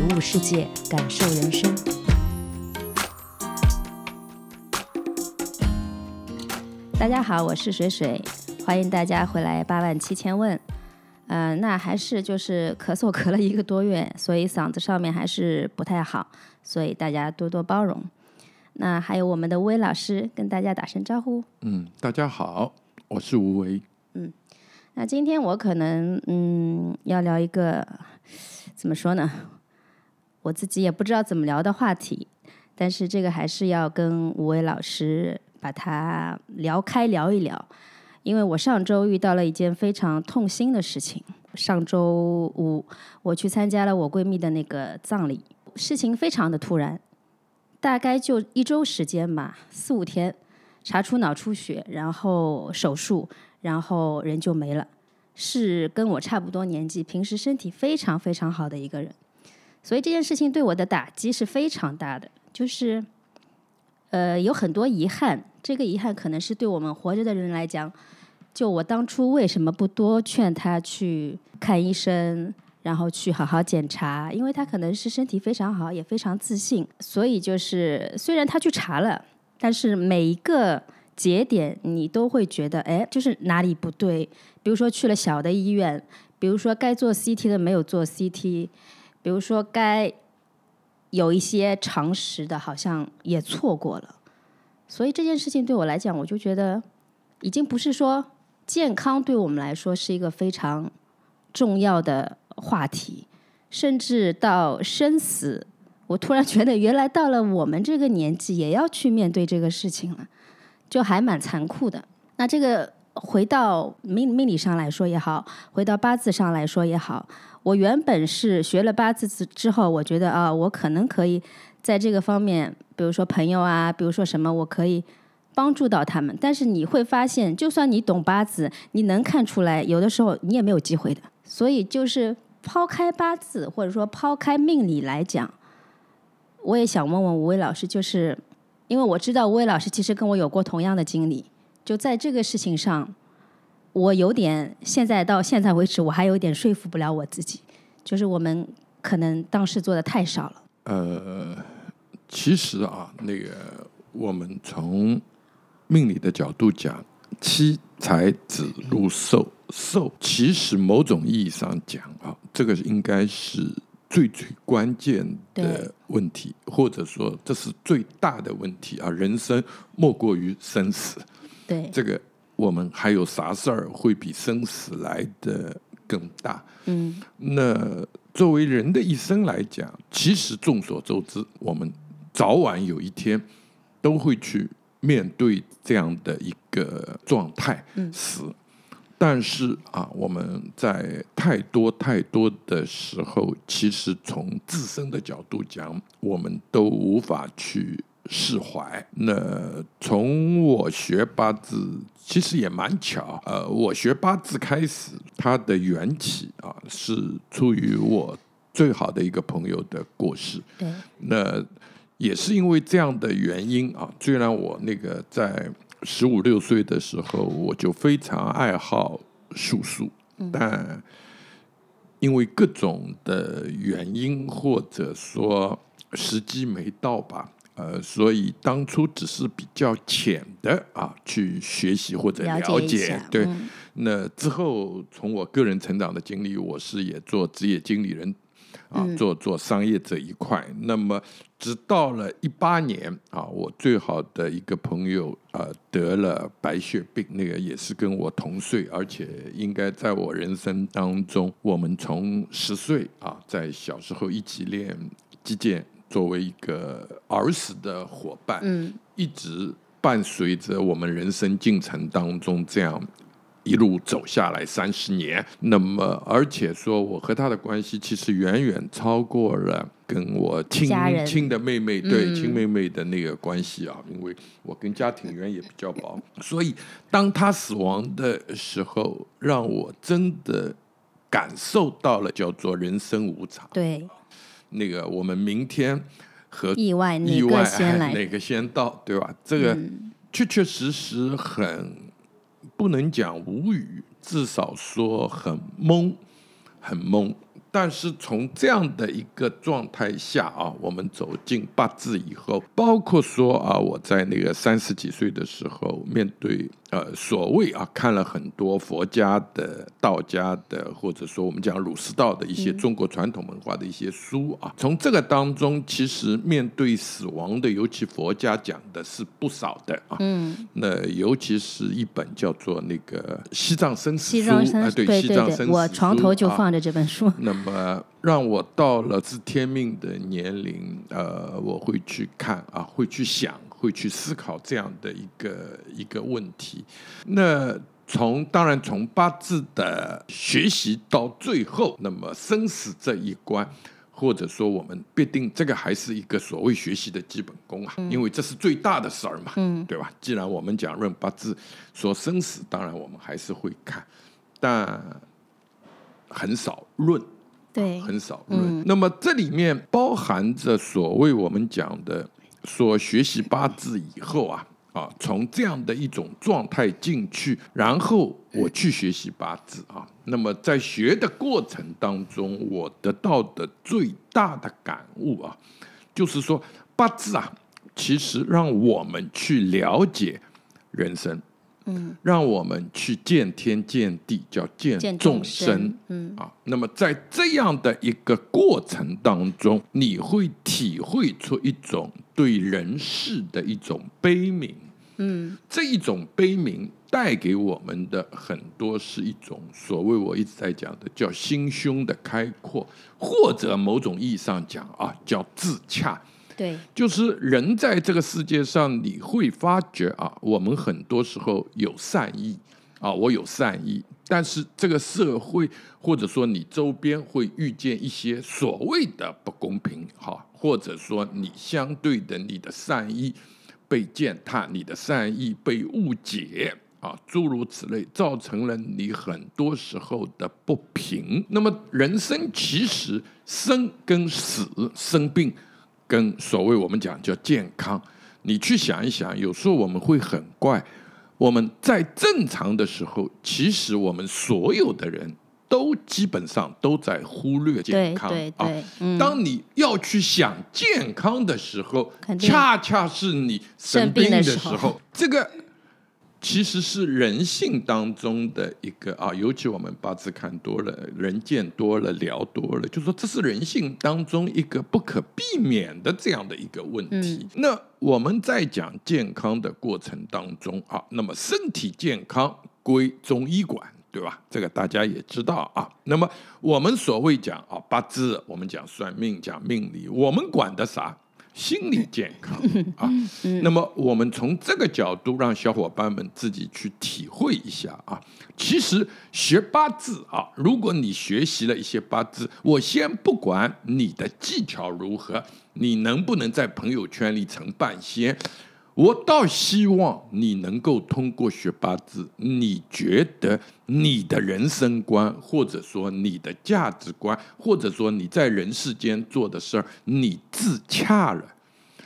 体悟世界，感受人生。大家好，我是水水，欢迎大家回来八万七千问。嗯，那还是就是咳嗽咳了一个多月，所以嗓子上面还是不太好，所以大家多多包容。那还有我们的吴为老师跟大家打声招呼。嗯，大家好，我是吴为。嗯，那今天我可能嗯要聊一个怎么说呢？我自己也不知道怎么聊的话题，但是这个还是要跟吴为老师把它聊开聊一聊。因为我上周遇到了一件非常痛心的事情。上周五我去参加了我闺蜜的那个葬礼，事情非常的突然，大概就一周时间吧，四五天，查出脑出血，然后手术，然后人就没了。是跟我差不多年纪，平时身体非常非常好的一个人，所以这件事情对我的打击是非常大的，就是呃有很多遗憾。这个遗憾可能是对我们活着的人来讲，就我当初为什么不多劝他去看医生，然后去好好检查？因为他可能是身体非常好，也非常自信，所以就是虽然他去查了，但是每一个节点你都会觉得，哎，就是哪里不对。比如说去了小的医院，比如说该做 CT 的没有做 CT，比如说该有一些常识的，好像也错过了。所以这件事情对我来讲，我就觉得已经不是说健康对我们来说是一个非常重要的话题，甚至到生死，我突然觉得原来到了我们这个年纪也要去面对这个事情了，就还蛮残酷的。那这个回到命命理上来说也好，回到八字上来说也好，我原本是学了八字之之后，我觉得啊，我可能可以。在这个方面，比如说朋友啊，比如说什么，我可以帮助到他们。但是你会发现，就算你懂八字，你能看出来，有的时候你也没有机会的。所以，就是抛开八字，或者说抛开命理来讲，我也想问问吴伟老师，就是因为我知道吴伟老师其实跟我有过同样的经历，就在这个事情上，我有点现在到现在为止，我还有点说服不了我自己，就是我们可能当时做的太少了。呃，其实啊，那个我们从命理的角度讲，七财子禄寿寿，其实某种意义上讲啊，这个应该是最最关键的问题，或者说这是最大的问题啊。人生莫过于生死，对这个我们还有啥事儿会比生死来的更大？嗯，那。作为人的一生来讲，其实众所周知，我们早晚有一天都会去面对这样的一个状态，死。但是啊，我们在太多太多的时候，其实从自身的角度讲，我们都无法去释怀。那从我学八字。其实也蛮巧，呃，我学八字开始，它的缘起啊，是出于我最好的一个朋友的过世。对，那也是因为这样的原因啊。虽然我那个在十五六岁的时候，我就非常爱好术数，但因为各种的原因，或者说时机没到吧。呃，所以当初只是比较浅的啊，去学习或者了解，对。那之后，从我个人成长的经历，我是也做职业经理人啊，做做商业这一块。那么，直到了一八年啊，我最好的一个朋友啊得了白血病，那个也是跟我同岁，而且应该在我人生当中，我们从十岁啊，在小时候一起练击剑。作为一个儿时的伙伴，嗯，一直伴随着我们人生进程当中，这样一路走下来三十年，那么而且说我和他的关系其实远远超过了跟我亲亲的妹妹对嗯。亲妹妹的那个关系啊，因为我跟家庭缘也比较薄，所以当他死亡的时候，让我真的感受到了叫做人生无常。对，那个我们明天和意外哪意外个先来？哪个先到，对吧？这个嗯确确实实很不能讲无语，至少说很懵，很懵。但是从这样的一个状态下啊，我们走进八字以后，包括说啊，我在那个三十几岁的时候，面对呃所谓啊看了很多佛家的、道家的，或者说我们讲儒释道的一些中国传统文化的一些书啊，从这个当中，其实面对死亡的，尤其佛家讲的是不少的啊。嗯，那尤其是一本叫做那个《西藏生死书》西藏生啊，对，对对西藏生死书，我床头就放着这本书。那么让我到了知天命的年龄，呃，我会去看啊，会去想，会去思考这样的一个一个问题。那从当然从八字的学习到最后，那么生死这一关。或者说，我们必定这个还是一个所谓学习的基本功啊，因为这是最大的事儿嘛，嗯对吧？既然我们讲论八字说生死，当然我们还是会看，但很少论，对，很少论。那么这里面包含着所谓我们讲的，说学习八字以后啊，啊，从这样的一种状态进去，然后我去学习八字啊。那么在学的过程当中，我得到的最大的感悟啊，就是说八字啊，其实让我们去了解人生。嗯，让我们去见天见地，叫见见众生。嗯啊，那么在这样的一个过程当中，你会体会出一种对人世的一种悲悯。嗯，这一种悲悯带给我们的很多是一种所谓我一直在讲的叫心胸的开阔，或者某种意义上讲啊，叫自洽。对，就是人在这个世界上，你会发觉啊，我们很多时候有善意啊，我有善意，但是这个社会或者说你周边会遇见一些所谓的不公平，哈，或者说你相对的你的善意被践踏，你的善意被误解。啊，诸如此类，造成了你很多时候的不平。那么，人生其实生跟死、生病。跟所谓我们讲叫健康，你去想一想，有时候我们会很怪，我们在正常的时候，其实我们所有的人都基本上都在忽略健康。啊。对对，嗯，当你要去想健康的时候恰恰是你生生病病的的时候时候，这个其实是人性当中的一个啊，尤其我们八字看多了，人见多了，聊多了，就说这是人性当中一个不可避免的这样的一个问题。那我们在讲健康的过程当中啊，那么身体健康归中医管。对吧？这个大家也知道啊。那么我们所谓讲啊八字，我们讲算命、讲命理，我们管的啥？心理健康 啊。那么我们从这个角度，让小伙伴们自己去体会一下啊。其实学八字啊，如果你学习了一些八字，我先不管你的技巧如何，你能不能在朋友圈里成半仙。我倒希望你能够通过学八字，你觉得你的人生观，或者说你的价值观，或者说你在人世间做的事儿，你自洽了，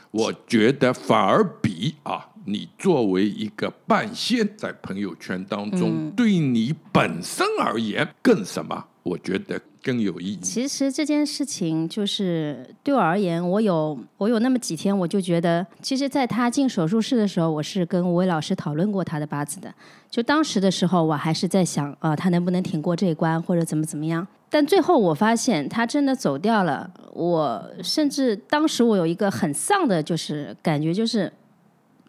我觉得反而比啊，你作为一个半仙在朋友圈当中，对你本身而言更什么？我觉得更有意义。其实这件事情就是对我而言，我有我有那么几天，我就觉得，其实在他进手术室的时候，我是跟吴伟老师讨论过他的八字的。就当时的时候，我还是在想，呃，他能不能挺过这一关，或者怎么怎么样。但最后我发现他真的走掉了。我甚至当时我有一个很丧的，就是感觉，就是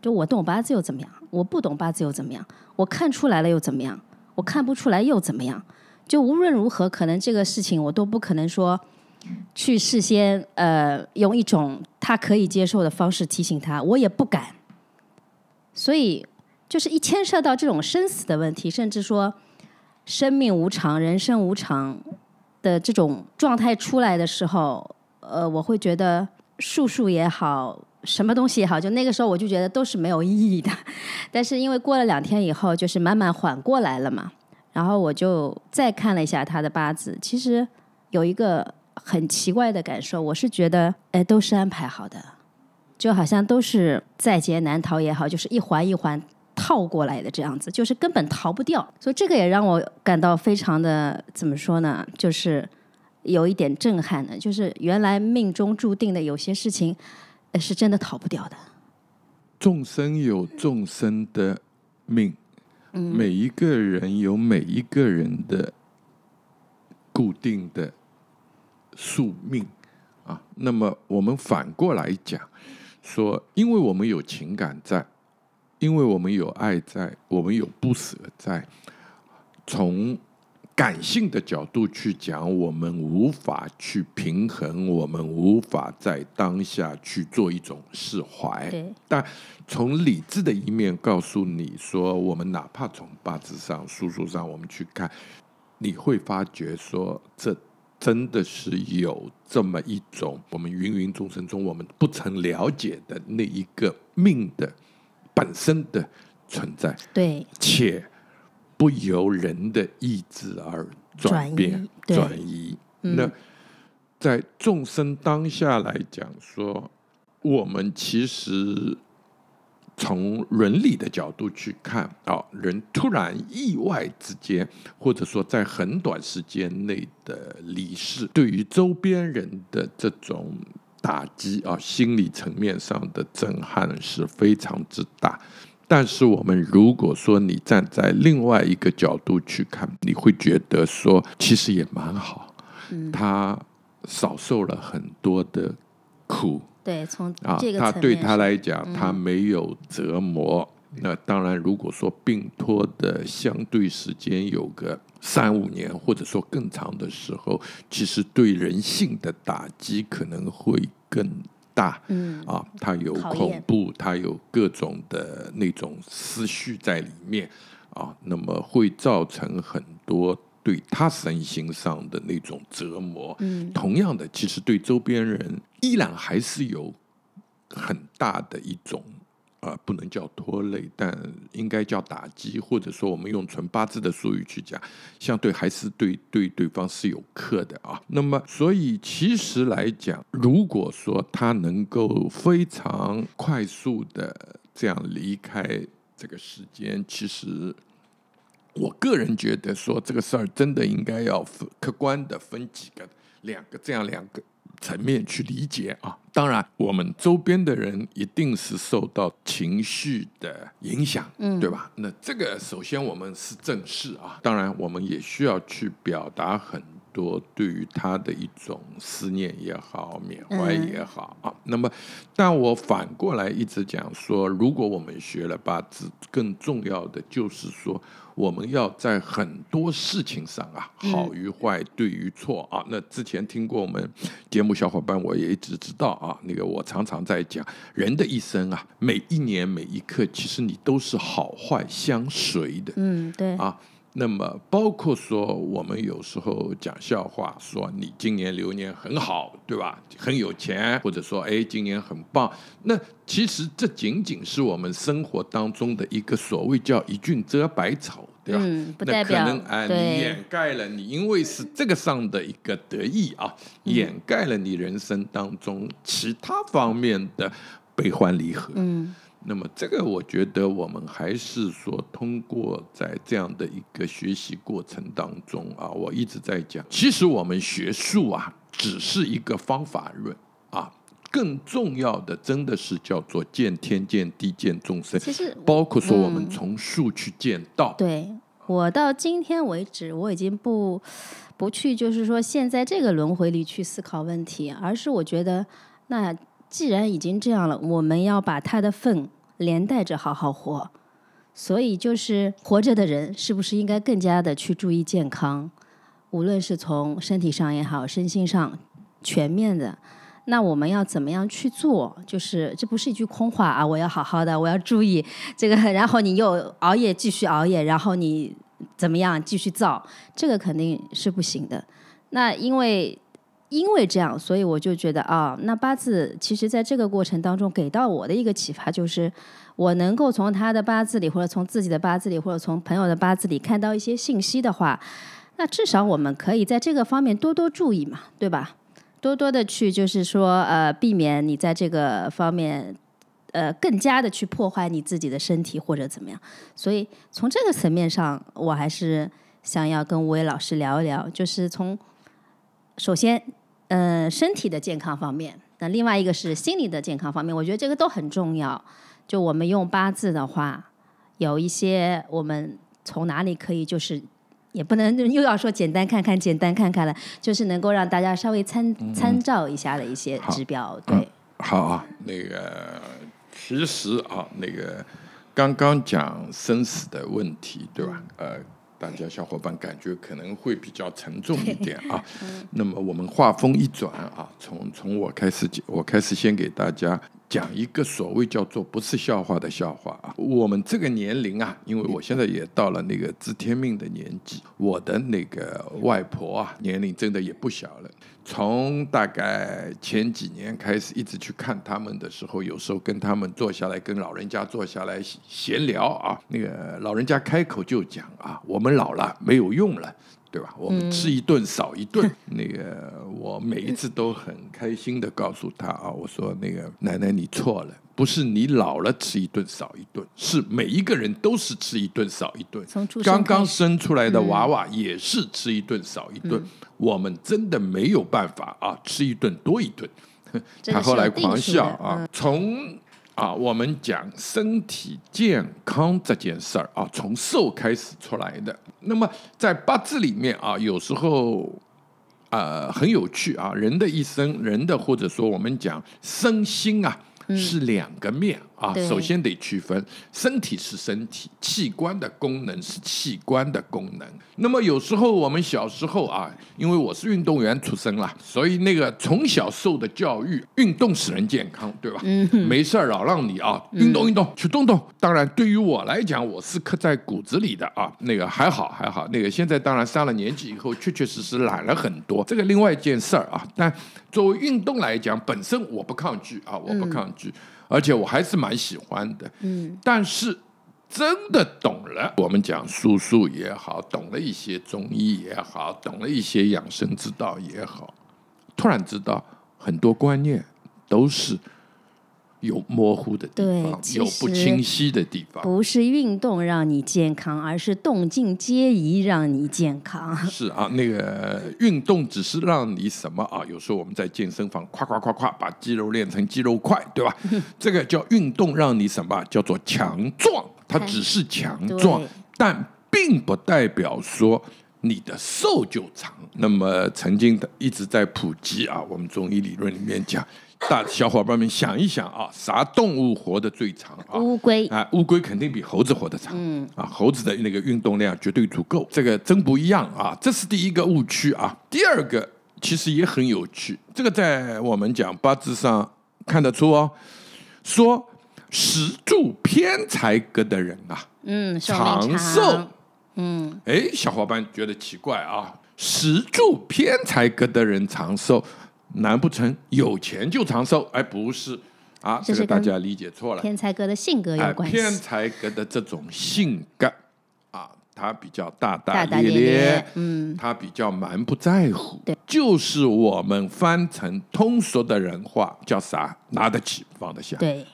就我懂八字又怎么样？我不懂八字又怎么样？我看出来了又怎么样？我看不出来又怎么样？就无论如何，可能这个事情我都不可能说去事先呃用一种他可以接受的方式提醒他，我也不敢。所以就是一牵涉到这种生死的问题，甚至说生命无常、人生无常的这种状态出来的时候，呃，我会觉得术数也好，什么东西也好，就那个时候我就觉得都是没有意义的。但是因为过了两天以后，就是慢慢缓过来了嘛，然后我就再看了一下他的八字，其实有一个很奇怪的感受，我是觉得，哎，都是安排好的，就好像都是在劫难逃也好，就是一环一环。套过来的这样子，就是根本逃不掉，所以这个也让我感到非常的怎么说呢？就是有一点震撼的，就是原来命中注定的有些事情，是真的逃不掉的。众生有众生的命，每一个人有每一个人的固定的宿命啊。那么我们反过来讲，说，因为我们有情感在。因为我们有爱在，我们有不舍在。从感性的角度去讲，我们无法去平衡，我们无法在当下去做一种释怀。但从理智的一面告诉你说，我们哪怕从八字上、叔叔上我们去看，你会发觉说，这真的是有这么一种我们芸芸众生中我们不曾了解的那一个命的。本身的存在，对，且不由人的意志而转变转移。那在众生当下来讲，说我们其实从伦理的角度去看啊，人突然意外之间，或者说在很短时间内的离世，对于周边人的这种。打击啊，心理层面上的震撼是非常之大。但是，我们如果说你站在另外一个角度去看，你会觉得说，其实也蛮好。嗯，他少受了很多的苦。对，从啊，他对他来讲，他没有折磨。那当然，如果说病拖的相对时间有个三五年，或者说更长的时候，其实对人性的打击可能会更大。嗯，啊，他有恐怖，他有各种的那种思绪在里面啊，那么会造成很多对他身心上的那种折磨。嗯，同样的，其实对周边人依然还是有很大的一种。啊，不能叫拖累，但应该叫打击，或者说我们用纯八字的术语去讲，相对还是对对对方是有克的啊。那么，所以其实来讲，如果说他能够非常快速的这样离开这个时间，其实我个人觉得说这个事儿真的应该要分客观的分几个、两个这样两个。层面去理解啊，当然我们周边的人一定是受到情绪的影响，嗯，对吧？那这个首先我们是正视啊，当然我们也需要去表达很多对于他的一种思念也好、缅怀也好啊。那么，但我反过来一直讲说，如果我们学了八字，更重要的就是说。我们要在很多事情上啊，好与坏，对与错啊。那之前听过我们节目小伙伴，我也一直知道啊。那个我常常在讲，人的一生啊，每一年每一刻，其实你都是好坏相随的。嗯，对啊。那么，包括说我们有时候讲笑话，说你今年流年很好，对吧？很有钱，或者说哎，今年很棒。那其实这仅仅是我们生活当中的一个所谓叫一俊遮百草，对吧？嗯，不代表。那可能啊，你掩盖了你，因为是这个上的一个得意啊，掩盖了你人生当中其他方面的悲欢离合。嗯。那么，这个我觉得我们还是说，通过在这样的一个学习过程当中啊，我一直在讲，其实我们学术啊，只是一个方法论啊，更重要的真的是叫做见天见地见众生。其实，包括说我们从树去见道。对我到今天为止，我已经不不去，就是说现在这个轮回里去思考问题，而是我觉得，那既然已经这样了，我们要把他的份。连带着好好活，所以就是活着的人是不是应该更加的去注意健康？无论是从身体上也好，身心上全面的，那我们要怎么样去做？就是这不是一句空话啊！我要好好的，我要注意这个，然后你又熬夜继续熬夜，然后你怎么样继续造，这个肯定是不行的。那因为因为这样，所以我就觉得啊，那八字其实在这个过程当中给到我的一个启发就是，我能够从他的八字里，或者从自己的八字里，或者从朋友的八字里看到一些信息的话，那至少我们可以在这个方面多多注意嘛，对吧？多多的去就是说呃，避免你在这个方面呃更加的去破坏你自己的身体或者怎么样。所以从这个层面上，我还是想要跟吴伟老师聊一聊，就是从。首先，呃，身体的健康方面，那另外一个是心理的健康方面，我觉得这个都很重要。就我们用八字的话，有一些我们从哪里可以，就是也不能又要说简单看看，简单看看了，就是能够让大家稍微参参照一下的一些指标。对，好啊，那个其实啊，那个刚刚讲生死的问题，对吧？呃。大家小伙伴感觉可能会比较沉重一点啊，那么我们话锋一转啊，从从我开始讲，我开始先给大家讲一个所谓叫做不是笑话的笑话啊。我们这个年龄啊，因为我现在也到了那个知天命的年纪，我的那个外婆啊，年龄真的也不小了。从大概前几年开始，一直去看他们的时候，有时候跟他们坐下来，跟老人家坐下来闲聊啊，那个老人家开口就讲啊，我们老了没有用了，对吧？我们吃一顿少一顿。那个 我每一次都很开心的告诉他啊，我说那个奶奶你错了。不是你老了吃一顿少一顿，是每一个人都是吃一顿少一顿。刚刚生出来的娃娃也是吃一顿少一顿。我们真的没有办法啊，吃一顿多一顿。他后来狂笑啊，从啊我们讲身体健康这件事儿啊，从瘦开始出来的。那么在八字里面啊，有时候啊很有趣啊，人的一生，人的或者说我们讲身心啊。是两个面啊，首先得区分，身体是身体，器官的功能是器官的功能。那么有时候我们小时候啊，因为我是运动员出身啦，所以那个从小受的教育，运动使人健康，对吧？嗯，没事儿老让你啊，运动运动去动动。当然，对于我来讲，我是刻在骨子里的啊，那个还好还好。那个现在当然上了年纪以后，确确实实懒了很多，这个另外一件事儿啊。但作为运动来讲，本身我不抗拒啊，我不抗拒，而且我还是蛮喜欢的。嗯，但是真的懂了，我们讲叔叔也好，懂了一些中医也好，懂了一些养生之道也好，突然知道很多观念都是。有模糊的地方，有不清晰的地方。不是运动让你健康，而是动静皆宜让你健康。是啊，那个运动只是让你什么啊？有时候我们在健身房，夸夸夸夸把肌肉练成肌肉块，对吧？这个叫运动让你什么？叫做强壮。它只是强壮，但并不代表说你的寿就长。那么曾经的一直在普及啊，我们中医理论里面讲。大小伙伴们想一想啊，啥动物活得最长啊？乌龟啊，乌龟肯定比猴子活得长。嗯啊，猴子的那个运动量绝对足够，这个真不一样啊。这是第一个误区啊。第二个其实也很有趣，这个在我们讲八字上看得出哦。说石柱偏财格的人啊，嗯，长寿。嗯，哎，小伙伴觉得奇怪啊，石柱偏财格的人长寿。难不成有钱就长寿？哎，不是啊，这个大家理解错了。天才哥的性格有关系。天才哥的这种性格啊，他比较大大咧咧，嗯，他比较蛮不在乎。对，就是我们翻成通俗的人话叫啥？拿得起放得下。对。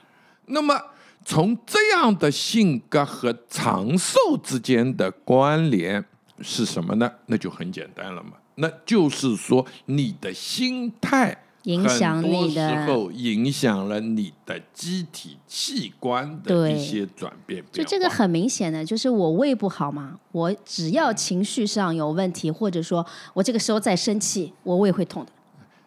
那么从这样的性格和长寿之间的关联是什么呢？那就很简单了嘛。那就是说，你的心态影响你的时候，影响了你的机体器官的一些转变。就这个很明显的，就是我胃不好嘛，我只要情绪上有问题，或者说我这个时候在生气，我胃会痛的，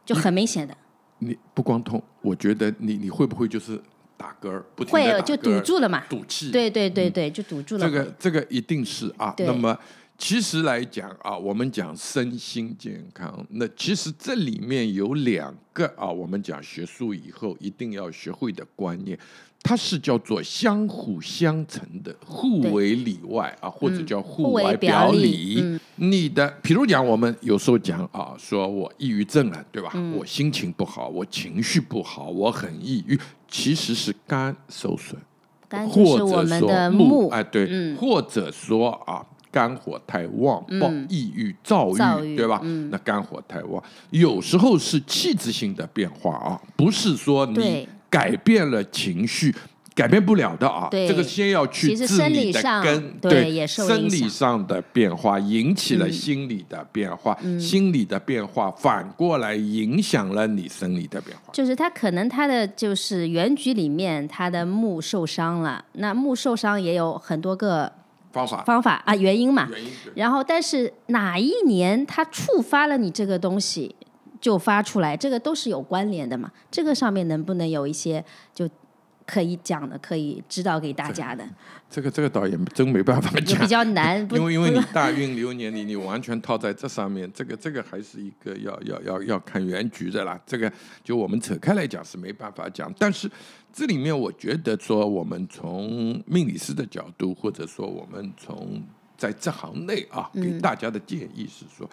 就很明显的。你不光痛，我觉得你你会不会就是打嗝儿，不会就堵住了嘛，堵气。对对对对，就堵住了。这个这个一定是啊。那么。其实来讲啊，我们讲身心健康，那其实这里面有两个啊，我们讲学术以后一定要学会的观念，它是叫做相互相成的，互为里外啊，或者叫互为表里你的，比如讲，我们有时候讲啊，说我抑郁症了，对吧？嗯我心情不好，我情绪不好，我很抑郁，其实是肝受损。肝或者是我们说的木，哎，对，嗯或者说啊，肝火太旺，暴嗯抑郁、躁郁，对吧？嗯那肝火太旺，有时候是气质性的变化啊，不是说你改变了情绪。改变不了的啊，对这个先要去其实生治你的理上根，对也受生理上的变化引起了嗯心理的变化，心理的变化反过来影响了你生理的变化。就是他可能他的就是原局里面他的木受伤了，那木受伤也有很多个方法方法啊原因嘛。原因然后，但是哪一年它触发了你这个东西，就发出来，这个都是有关联的嘛。这个上面能不能有一些就可以讲的，可以指导给大家的，这个这个倒也真没办法讲就比，较难。因为因为你大运流年里你完全套在这上面，这个这个还是一个要要要要看原局的啦。这个就我们扯开来讲是没办法讲，但是这里面我觉得说，我们从命理师的角度，或者说我们从在这行内啊，给大家的建议是说，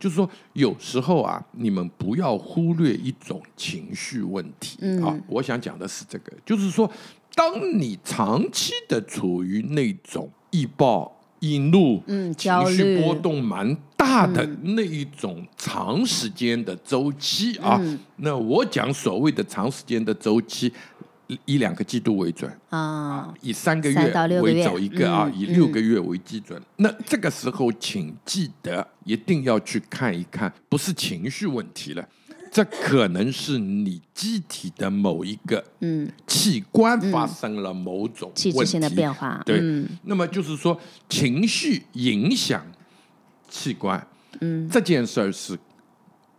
就是说有时候啊，你们不要忽略一种情绪问题啊。我想讲的是这个，就是说，当你长期的处于那种易暴易怒、嗯情绪波动蛮大的那一种长时间的周期啊，嗯那我讲所谓的长时间的周期。以两个季度为准，啊，以三个月月为走一个啊，嗯以六个月为基准。那这个时候，请记得一定要去看一看，不是情绪问题了，这可能是你机体的某一个嗯，器官发生了某种问气质性的题变化，对，嗯。那么就是说情绪影响器官，嗯，这件事儿是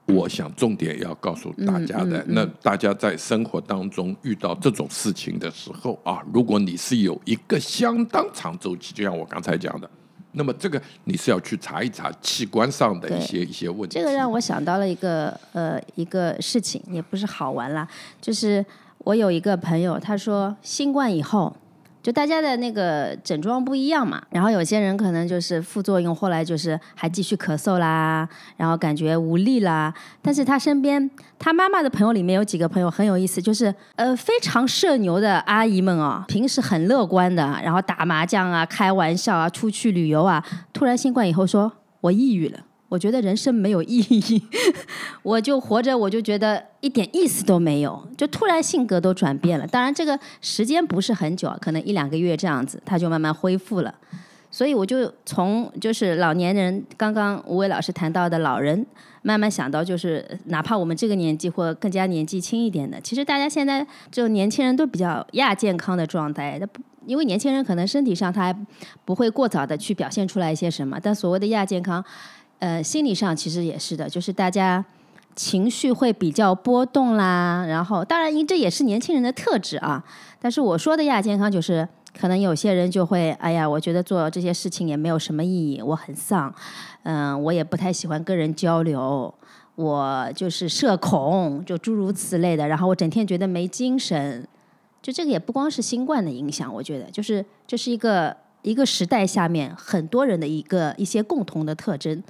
我想重点要告诉大家嗯的。那大家在生活当中遇到这种事情的时候啊，如果你是有一个相当长周期，就像我刚才讲的。那么这个你是要去查一查器官上的一些一些问题。这个让我想到了一个呃一个事情，也不是好玩啦，就是我有一个朋友，他说新冠以后。就大家的那个症状不一样嘛，然后有些人可能就是副作用，后来就是还继续咳嗽啦，然后感觉无力啦。但是他身边他妈妈的朋友里面有几个朋友很有意思，就是呃非常社牛的阿姨们啊，平时很乐观的，然后打麻将啊、开玩笑啊、出去旅游啊，突然新冠以后说我抑郁了。我觉得人生没有意义，我就活着，我就觉得一点意思都没有，就突然性格都转变了。当然，这个时间不是很久，可能一两个月这样子，他就慢慢恢复了。所以我就从就是老年人，刚刚吴伟老师谈到的老人，慢慢想到就是，哪怕我们这个年纪或更加年纪轻一点的，其实大家现在就年轻人都比较亚健康的状态。那因为年轻人可能身体上他还不会过早的去表现出来一些什么，但所谓的亚健康，呃，心理上其实也是的，就是大家情绪会比较波动啦。然后，当然，因这也是年轻人的特质啊。但是我说的亚健康，就是可能有些人就会，哎呀，我觉得做这些事情也没有什么意义，我很丧，嗯、我也不太喜欢跟人交流。我就是社恐，就诸如此类的，然后我整天觉得没精神，就这个也不光是新冠的影响，我觉得就是这是一个一个时代下面很多人的一个一些共同的特征。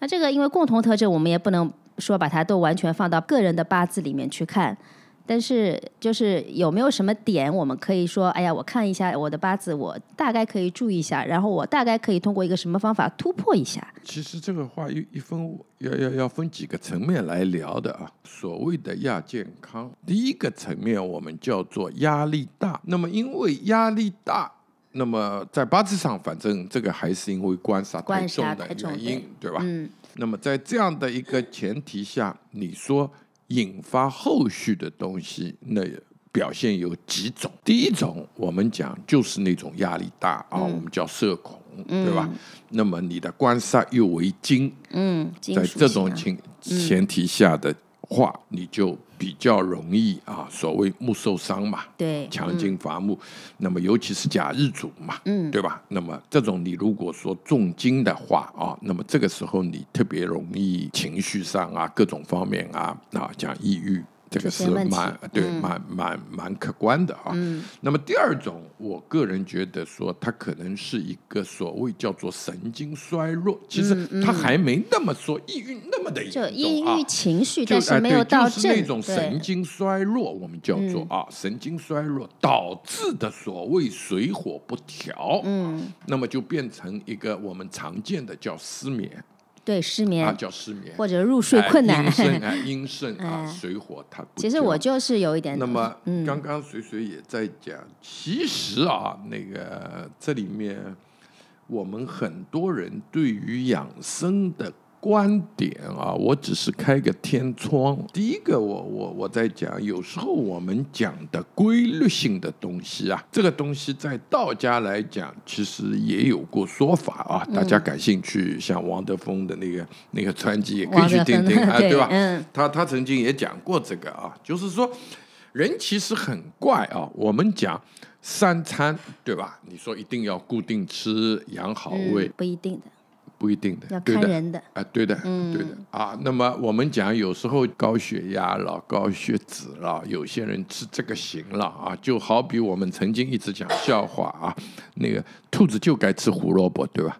那这个因为共同特征，我们也不能说把它都完全放到个人的八字里面去看，但是就是有没有什么点，我们可以说，哎呀，我看一下我的八字，我大概可以注意一下，然后我大概可以通过一个什么方法突破一下。其实这个话一一分要要要分几个层面来聊的啊。所谓的亚健康，第一个层面我们叫做压力大。那么因为压力大，那么在八字上，反正这个还是因为官杀太官重的原因，对吧？嗯，那么在这样的一个前提下，你说引发后续的东西，那表现有几种。第一种，我们讲就是那种压力大啊，我们叫社恐，对吧？那么你的官杀又为金，嗯，在这种情前提下的话，你就比较容易啊，所谓木受伤嘛，对，强筋伐木，那么尤其是甲日主嘛，嗯对吧？那么这种你如果说重金的话啊，那么这个时候你特别容易情绪上啊，各种方面啊啊讲抑郁。这个是蛮对嗯。蛮蛮蛮客观的啊。那么第二种，我个人觉得说，它可能是一个所谓叫做神经衰弱，其实它还没那么说抑郁那么的严重就抑啊郁。情绪，就但是没有到症，就是那种神经衰弱，我们叫做啊神经衰弱导致的所谓水火不调，嗯，那么就变成一个我们常见的叫失眠对失啊，眠叫失眠或者入睡困难哎。阴盛啊，阴盛啊，哎水火它不其实我就是有一点，那么嗯刚刚水水也在讲，其实啊，那个这里面我们很多人对于养生的观点啊，我只是开个天窗。第一个我，我我在讲，有时候我们讲的规律性的东西啊，这个东西在道家来讲，其实也有过说法啊。大家感兴趣，像王德峰的那个那个传记，也可以去听听啊，对吧？嗯他他曾经也讲过这个啊，就是说人其实很怪啊。我们讲三餐，对吧？你说一定要固定吃养好胃，嗯，不一定的，不一定的，要对的。看人的。啊，对的，对的啊。那么我们讲，有时候高血压了、高血脂了，有些人吃这个行了啊，就好比我们曾经一直讲笑话啊，那个兔子就该吃胡萝卜，对吧？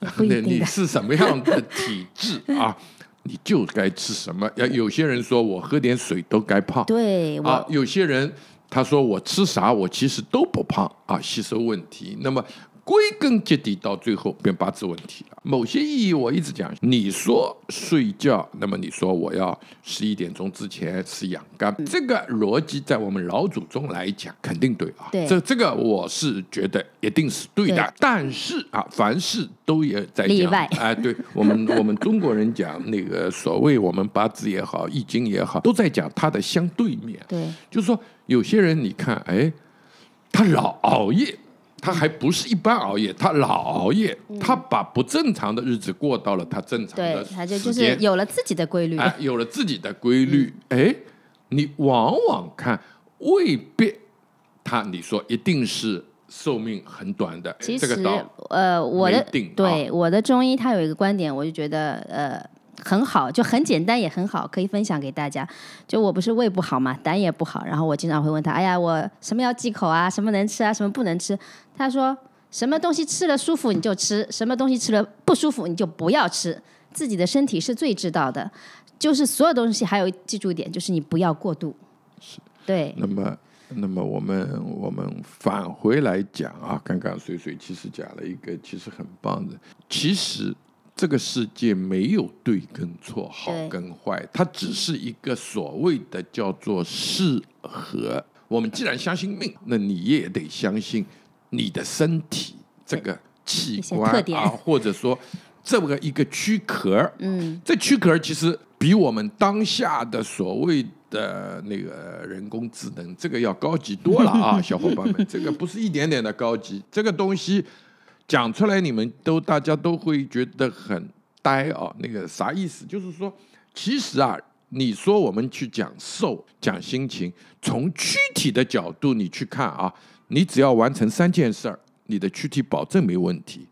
那你是什么样的体质啊？你就该吃什么。要有些人说我喝点水都该胖，对、啊，有些人他说我吃啥我其实都不胖啊，吸收问题。那么归根结底到最后变八字问题了。某些意义我一直讲，你说睡觉，那么你说我要十一点钟之前吃养肝，这个逻辑在我们老祖宗来讲肯定对啊。对这这个我是觉得一定是对的。对但是啊，凡事都也在讲 哎，对我们我们中国人讲那个所谓我们八字也好，易经也好，都在讲它的相对面。对就是说，有些人你看，哎，他老熬夜，他还不是一般熬夜，他老熬夜，他把不正常的日子过到了他正常的对，他就就是，有了自己的规律。哎，有了自己的规律，哎，你往往看未必他你说一定是寿命很短的，其实这个倒呃，我的对、我的中医，他有一个观点，我就觉得呃很好，就很简单也很好，可以分享给大家。就我不是胃不好嘛，胆也不好，然后我经常会问他，哎呀，我什么要忌口啊？什么能吃啊？什么不能吃？他说什么东西吃了舒服你就吃，什么东西吃了不舒服你就不要吃，自己的身体是最知道的。就是所有东西，还有记住一点，就是你不要过度。对，那么，那么我们我们返回来讲啊，刚刚水水其实讲了一个其实很棒的，其实这个世界没有对跟错，好跟坏，它只是一个所谓的叫做适合。我们既然相信命，那你也得相信你的身体这个器官啊，或者说这么一个躯壳，嗯，这躯壳其实比我们当下的所谓的那个人工智能这个要高级多了啊，小伙伴们，这个不是一点点的高级，这个东西讲出来你们都大家都会觉得很呆哦，那个啥意思？就是说，其实啊。你说我们去讲瘦、讲心情，从躯体的角度你去看啊，你只要完成三件事儿，你的躯体保证没问题，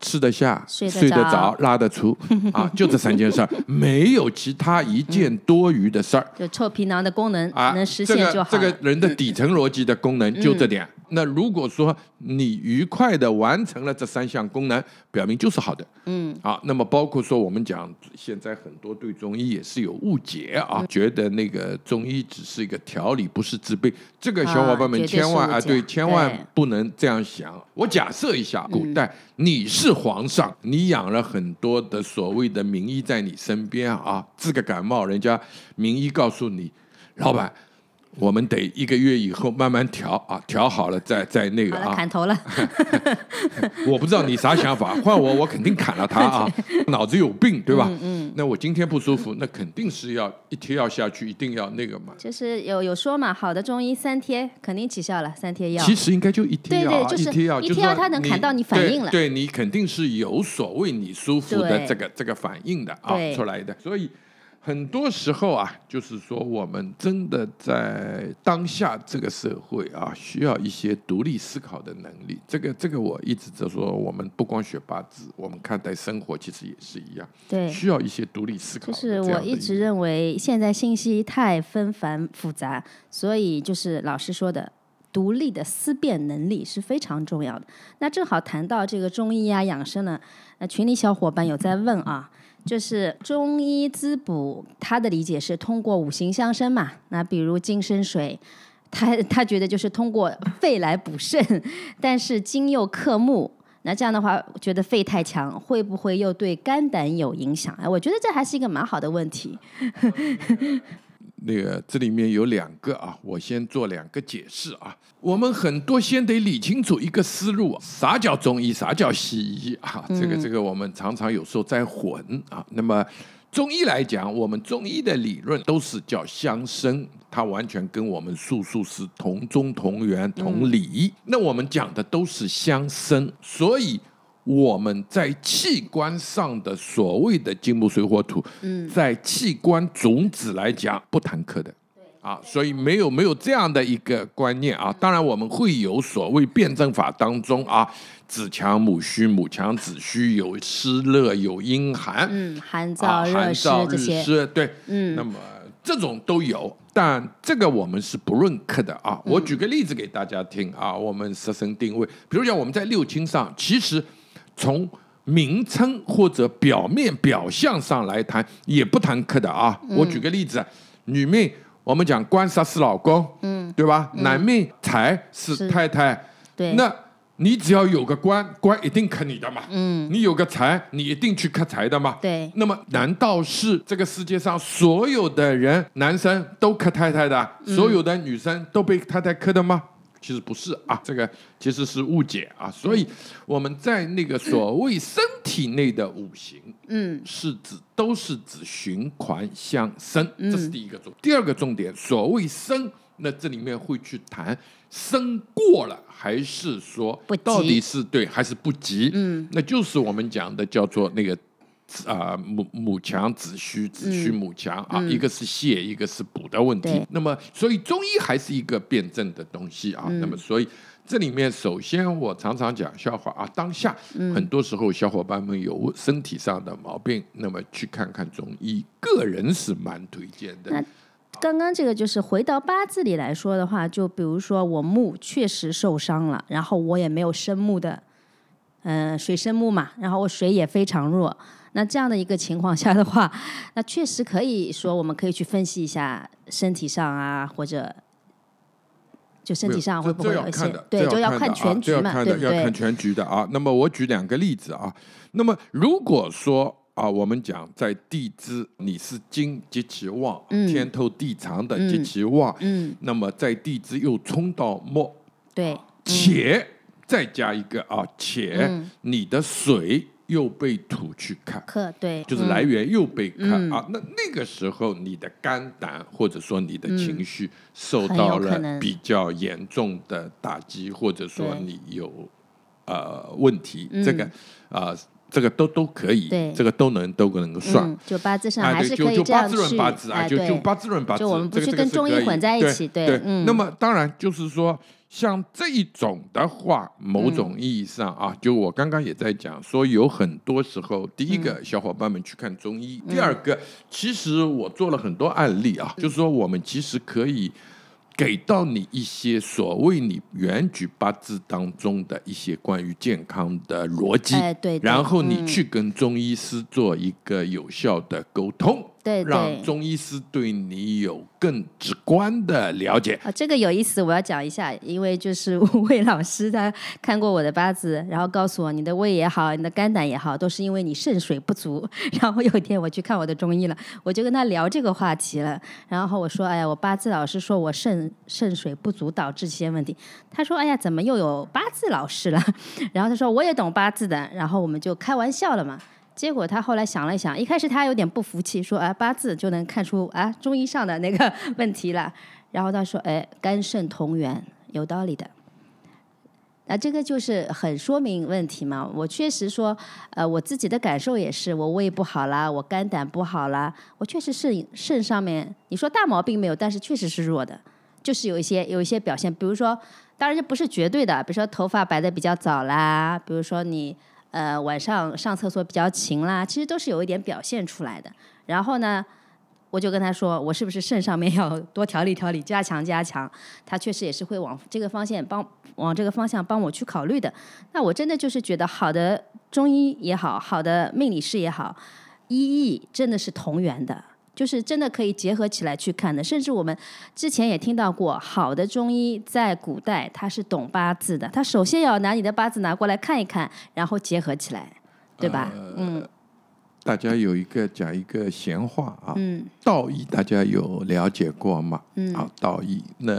吃得下、睡得着着、拉得出 啊，就这三件事儿，没有其他一件多余的事儿。就臭皮囊的功能啊，能实现就好了。这个人的底层逻辑的功能就这点。那如果说你愉快的完成了这三项功能，表明就是好的。嗯，啊，那么包括说我们讲现在很多对中医也是有误解啊，觉得那个中医只是一个调理，不是治病。这个小伙伴们千万啊，对，千万不能这样想。我假设一下，古代你是是皇上，你养了很多的所谓的名医在你身边啊，治个感冒，人家名医告诉你，老板。我们得一个月以后慢慢调啊，调好了再再那个，啊。砍头了。我不知道你啥想法，换我我肯定砍了他啊，脑子有病对吧？嗯。那我今天不舒服，那肯定是要一贴药下去，一定要那个嘛。就是有有说嘛，好的中医三贴肯定起效了，三贴药。其实应该就一贴药啊，对一贴药，一就是说贴药它能砍到你反应了对，对你肯定是有所谓你舒服的这个这个反应的啊出来的。所以很多时候啊，就是说我们真的在当下这个社会啊，需要一些独立思考的能力。这个这个我一直在说，我们不光学八字，我们看待生活其实也是一样，对，需要一些独立思考就是。我一直认为现在信息太纷繁复杂，所以就是老师说的。独立的思辨能力是非常重要的。那正好谈到这个中医啊、养生呢，那群里小伙伴有在问啊，就是中医滋补，他的理解是通过五行相生嘛。那比如金生水，他他觉得就是通过肺来补肾，但是金又克木。那这样的话，觉得肺太强，会不会又对肝胆有影响？哎，我觉得这还是一个蛮好的问题。那个这里面有两个啊，我先做两个解释啊。我们很多先得理清楚一个思路，啥叫中医，啥叫西医啊？这个这个我们常常有时候在混啊。那么中医来讲，我们中医的理论都是叫相生，它完全跟我们术数是同宗同源同理。那我们讲的都是相生，所以。我们在器官上的所谓的金木水火土，在器官种子来讲不谈克的，啊，所以没有没有这样的一个观念啊。当然我们会有所谓辩证法当中啊，子强母虚，母强子虚，有湿热，有阴寒，嗯，寒啊，燥、热湿寒燥、日这些，对，嗯。那么这种都有，但这个我们是不认可的啊。我举个例子给大家听啊，我们设身定位，比如讲我们在六亲上，其实从名称或者表面表象上来谈，也不谈克的啊。我举个例子，女命我们讲官杀是老公，嗯，对吧？男命财是是太太，对，那你只要有个官，官一定克你的嘛。嗯，你有个财，你一定去克财的嘛。对那么难道是这个世界上所有的人，男生都克太太的，所有的女生都被太太克的吗？其实不是啊，这个其实是误解啊。所以我们在那个所谓身体内的五行，嗯，是指都是指循环相生，这是第一个重。第二个重点，所谓生，那这里面会去谈生过了，还是说到底是对还是不及？嗯，那就是我们讲的叫做那个。啊、母母强子虚，子虚母强、啊，一个是泻，一个是补的问题。那么，所以中医还是一个辩证的东西啊。那么，所以这里面首先我常常讲笑话啊，当下很多时候小伙伴们有身体上的毛病，那么去看看中医，个人是蛮推荐的。那刚刚这个就是回到八字里来说的话，就比如说我木确实受伤了，然后我也没有生木的，嗯、水生木嘛，然后我水也非常弱。那这样的一个情况下的话，那确实可以说，我们可以去分析一下身体上啊，或者就身体上会不会有一些对，就要看全局嘛，对不对要看？全局的啊。那么我举两个例子啊。那么如果说啊，我们讲在地支你是金及其旺，天透地藏的及其旺，嗯，那么在地支又冲到木，对，且再加一个啊，且嗯。你的水又被土去看。克对，就是来源又被看、啊，那那个时候你的肝胆或者说你的情绪受到了比较严重的打击，或者说你有呃问题，这个啊、呃这个都都可以对，这个都能都能够算。嗯，就八字上啊，对，还是就可以这样就八字论去，八字啊，哎，对。就就八字论八字，就我们不这个这个去跟中医是可以混在一起对对。嗯。那么当然就是说，像这一种的话，某种意义上啊，就我刚刚也在讲，说有很多时候，第一嗯。个小伙伴们去看中医，第二个，其实我做了很多案例啊，就是说我们其实可以。给到你一些所谓你原局八字当中的一些关于健康的逻辑，哎对对然后你嗯。去跟中医师做一个有效的沟通，对对让中医师对你有更直观的了解。啊，这个有意思，我要讲一下，因为就是魏老师他看过我的八字，然后告诉我你的胃也好，你的肝胆也好，都是因为你肾水不足。然后有一天我去看我的中医了，我就跟他聊这个话题了。然后我说，哎呀，我八字老师说我肾肾水不足导致这些问题。他说，哎呀，怎么又有八字老师了？然后他说我也懂八字的，然后我们就开玩笑了嘛。结果他后来想了想，一开始他有点不服气，说啊八字就能看出啊中医上的那个问题了。然后他说，哎，肝肾同源，有道理的。那这个就是很说明问题嘛。我确实说，呃，我自己的感受也是，我胃不好啦，我肝胆不好啦，我确实肾肾上面，你说大毛病没有，但是确实是弱的，就是有一些有一些表现，比如说，当然这不是绝对的，比如说头发白的比较早啦，比如说你呃晚上上厕所比较勤啦，其实都是有一点表现出来的。然后呢？我就跟他说，我是不是肾上面要多调理调理，加强加强？他确实也是会往这个方向帮，往这个方向帮我去考虑的。那我真的就是觉得，好的中医也好，好的命理师也好，医医真的是同源的，就是真的可以结合起来去看的。甚至我们之前也听到过，好的中医在古代他是懂八字的，他首先要拿你的八字拿过来看一看，然后结合起来，对吧？嗯。大家有一个讲一个闲话啊，嗯道义大家有了解过吗？嗯啊，道义那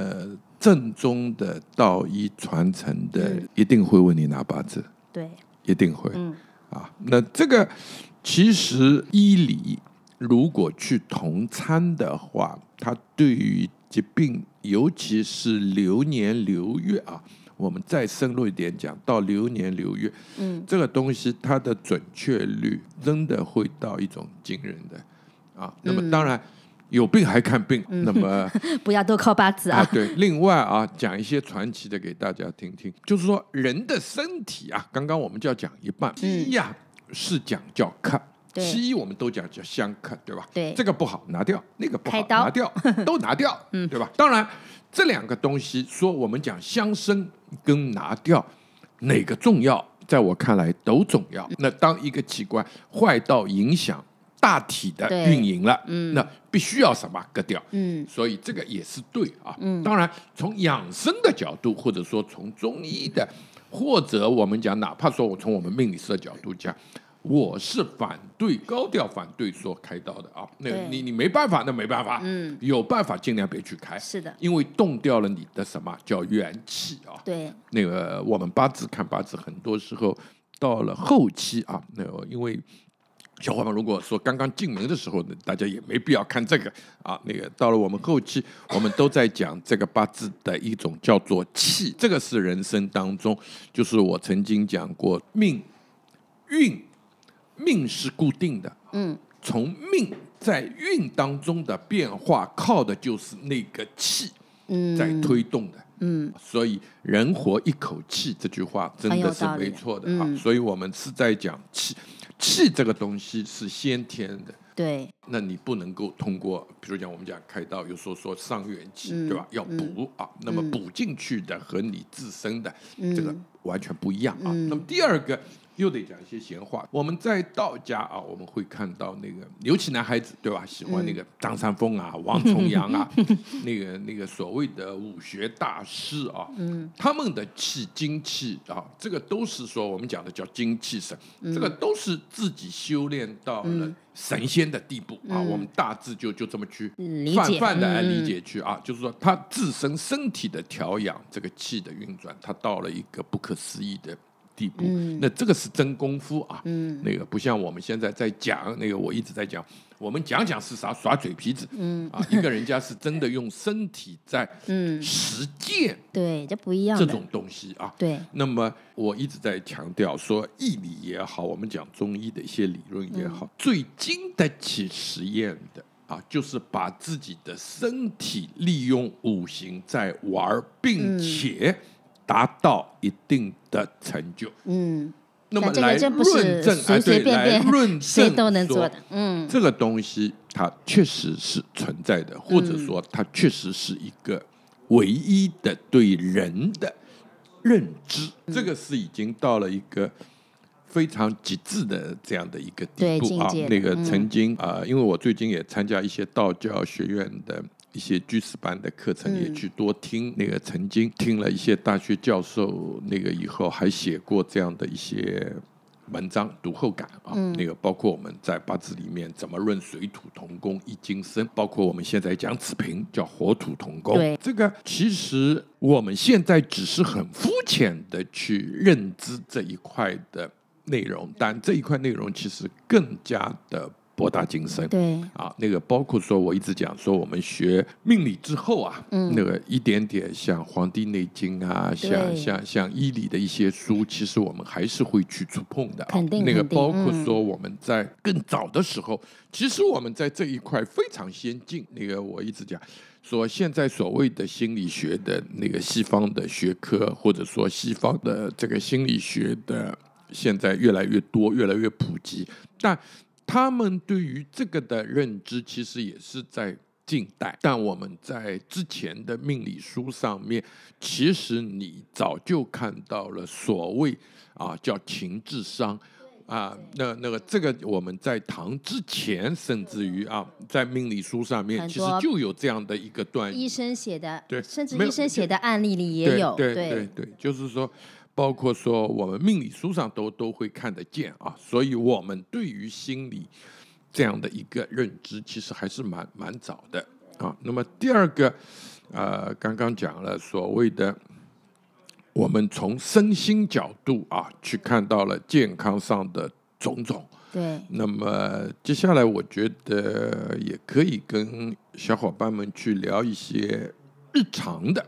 正宗的道医传承的一定会问你拿八字，对，一定会。嗯啊，那这个其实医理如果去同参的话，他对于疾病，尤其是流年流月啊。我们再深入一点讲，到流年流月，嗯，这个东西它的准确率真的会到一种惊人的啊。那么当然有病还看病，那么 不要都靠八字啊。对，另外啊，讲一些传奇的给大家听听，就是说人的身体啊，刚刚我们就要讲一半，西医呀是讲叫看，西医我们都讲叫相克，对吧？对，这个不好拿掉，那个不好拿掉，都拿掉，嗯，对吧？当然。这两个东西，说我们讲相生跟拿掉哪个重要，在我看来都重要。那当一个器官坏到影响大体的运营了，嗯，那必须要什么割掉？嗯，所以这个也是对啊。嗯，当然从养生的角度，或者说从中医的，或者我们讲，哪怕说我从我们命理师的角度讲。我是反对高调反对说开刀的啊，那你你没办法，那没办法，嗯，有办法尽量别去开，是的，因为动掉了你的什么叫元气啊？对，那个我们八字看八字，很多时候到了后期啊，那个因为小伙伴如果说刚刚进门的时候呢，大家也没必要看这个啊，那个到了我们后期，我们都在讲这个八字的一种叫做气，这个是人生当中，就是我曾经讲过命运。命是固定的，嗯，从命在运当中的变化，靠的就是那个气，嗯，在推动的，嗯，所以人活一口气这句话真的是没错的啊，所以我们是在讲气，气这个东西是先天的，对，那你不能够通过，比如讲我们讲开刀，有时候说伤元气，对吧？要补啊，那么补进去的和你自身的这个完全不一样啊。那么第二个。又得讲一些闲话。我们在道家啊，我们会看到那个，尤其男孩子对吧？喜欢那个张三丰啊、王重阳啊，那 个那个所谓的武学大师啊，他们的气精气啊，这个都是说我们讲的叫精气神，这个都是自己修炼到了神仙的地步啊。我们大致就就这么去泛泛的来理解去啊，就是说他自身身体的调养，这个气的运转，他到了一个不可思议的。地步，那这个是真功夫啊！嗯，那个不像我们现在在讲，那个我一直在讲，我们讲讲是啥耍嘴皮子，嗯。啊，一个人家是真的用身体在 嗯。实践，对，这不一样这种东西啊，对。那么我一直在强调说，义理也好，我们讲中医的一些理论也好，最经得起实验的啊，就是把自己的身体利用五行在玩，并且。达到一定的成就，嗯，那么来论证，随随便便论证都能做的，嗯，这个东西它确实是存在的，或者说它确实是一个唯一的对人的认知，这个是已经到了一个非常极致的这样的一个地步啊。那个曾经啊，因为我最近也参加一些道教学院的。一些居士班的课程也去多听，那个曾经听了一些大学教授那个以后还写过这样的一些文章读后感啊，那个包括我们在八字里面怎么论水土同工一金生，包括我们现在讲子平叫火土同工，对这个其实我们现在只是很肤浅的去认知这一块的内容，但这一块内容其实更加的。博大精深。对，啊，那个包括说，我一直讲说，我们学命理之后啊，嗯那个一点点像《黄帝内经》啊，像像像医理的一些书，其实我们还是会去触碰的、啊。肯定那个包括嗯说我们在更早的时候，其实我们在这一块非常先进。那个我一直讲说，现在所谓的心理学的那个西方的学科，或者说西方的这个心理学的，现在越来越多，越来越普及，但他们对于这个的认知，其实也是在近代。但我们在之前的命理书上面，其实你早就看到了所谓啊叫情智商。啊，那那个这个我们在唐之前，甚至于啊，在命理书上面，其实就有这样的一个段医生写的，对甚至医生写的案例里也有，对对对对，就是说，包括说我们命理书上都都会看得见啊，所以我们对于心理这样的一个认知，其实还是蛮蛮早的啊。那么第二个，呃，刚刚讲了所谓的。我们从身心角度啊，去看到了健康上的种种。对那么接下来，我觉得也可以跟小伙伴们去聊一些日常的。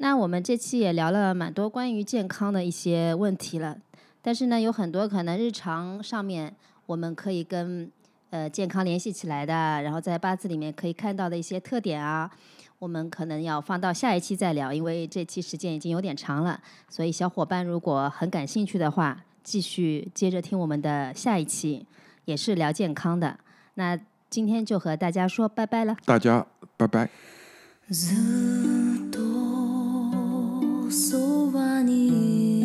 那我们这期也聊了蛮多关于健康的一些问题了，但是呢，有很多可能日常上面我们可以跟呃健康联系起来的，然后在八字里面可以看到的一些特点啊，我们可能要放到下一期再聊，因为这期时间已经有点长了，所以小伙伴如果很感兴趣的话，继续接着听我们的下一期，也是聊健康的。那今天就和大家说拜拜了。大家拜拜。そばに